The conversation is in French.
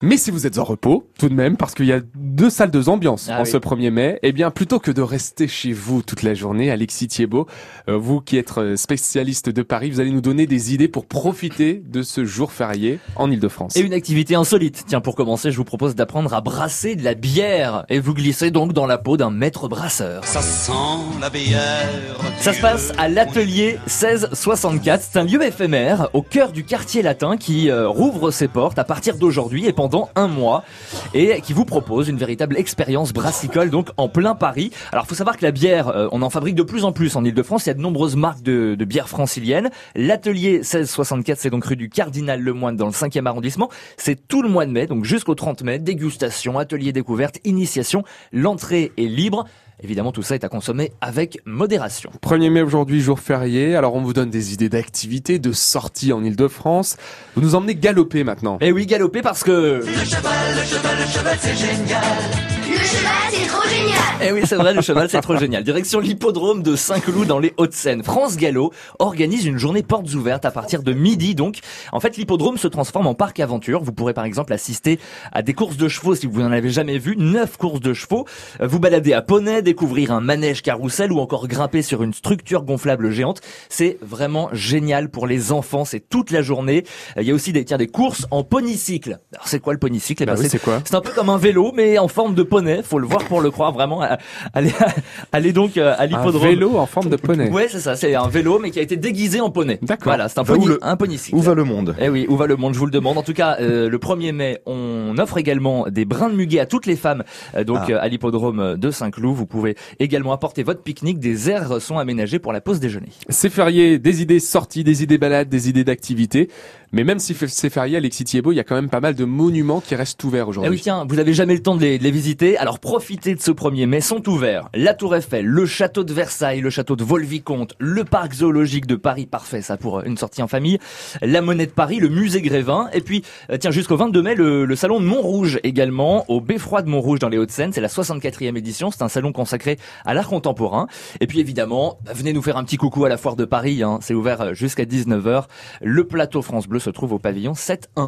Mais si vous êtes en repos, tout de même, parce qu'il y a deux salles de ambiance Ah en oui. ce 1er mai, eh bien, plutôt que de rester chez vous toute la journée, Alexis Thiebaud, euh, vous qui êtes euh, spécialiste de Paris, vous allez nous donner des idées pour profiter de ce jour férié en Ile-de-France. Et une activité insolite. Tiens, pour commencer, je vous propose d'apprendre à brasser de la bière. Et vous glissez donc dans la peau d'un maître brasseur. Ça sent la bière. Ça se passe à l'atelier 1664. C'est un lieu éphémère au cœur du quartier latin qui euh, rouvre ses portes à partir d'aujourd'hui et pendant un mois et qui vous propose une véritable expérience brassicole donc en plein Paris. Alors faut savoir que la bière, euh, on en fabrique de plus en plus en Ile-de-France. Il y a de nombreuses marques de, de bières franciliennes. L'atelier 1664, c'est donc rue du Cardinal Lemoine dans le 5e arrondissement. C'est tout le mois de mai, donc jusqu'au 30 mai. Dégustation, atelier découverte, initiation. L'entrée est libre. Évidemment, tout ça est à consommer avec modération. 1er mai aujourd'hui, jour férié. Alors, on vous donne des idées d'activités, de sorties en Ile-de-France. Vous nous emmenez galoper maintenant. Et oui, galoper parce que... Le cheval, c'est trop génial Eh oui, c'est vrai, le cheval, c'est trop génial. Direction l'hippodrome de Saint-Cloud dans les Hauts-de-Seine. France Gallo organise une journée portes ouvertes à partir de midi, donc. En fait, l'hippodrome se transforme en parc aventure. Vous pourrez par exemple assister à des courses de chevaux si vous n'en avez jamais vu. Neuf courses de chevaux. Euh, Vous balader à poney, découvrir un manège carrousel ou encore grimper sur une structure gonflable géante. C'est vraiment génial pour les enfants. C'est toute la journée. Euh, Il y a aussi des, tiens, des courses en ponycycle. Alors, c'est quoi le ponycycle? Eh Bah ben, oui, c'est quoi? c'est un peu comme un vélo, mais en forme de poney. Faut le voir pour le croire vraiment. Allez, allez donc euh, à Un l'hippodrome. vélo en forme de poney. Ouais, c'est ça. C'est un vélo, mais qui a été déguisé en poney. D'accord. Voilà, c'est un pony, le- un ponycycle. Où va le monde? Eh oui, où va le monde Je vous le demande. En tout cas, euh, le 1er mai, on offre également des brins de muguet à toutes les femmes, euh, donc Ah. euh, à l'hippodrome de Saint-Cloud. Vous pouvez également apporter votre pique-nique. Des aires sont aménagées pour la pause déjeuner. C'est férié, des idées sorties, des idées balades, des idées d'activités. Mais même si c'est férié, Alexis Thiebaud, il y a quand même pas mal de monuments qui restent ouverts aujourd'hui. oui, tiens, vous avez jamais le temps de les, de les visiter, alors profitez de ce 1er mai, sont ouverts. La Tour Eiffel, le château de Versailles, le château de Vaux-le-Vicomte, le parc zoologique de Paris, parfait ça pour une sortie en famille, la Monnaie de Paris, le musée Grévin, et puis, euh, tiens, jusqu'au 22 mai, le, le salon de Montrouge également, au Beffroi de Montrouge dans les Hauts-de-Seine, c'est la 64e édition, c'est un salon consacré à l'art contemporain. Et puis évidemment, venez nous faire un petit coucou à la foire de Paris, hein, c'est ouvert euh, jusqu'à 19h. Le plateau France Bleu se trouve au pavillon 7-1.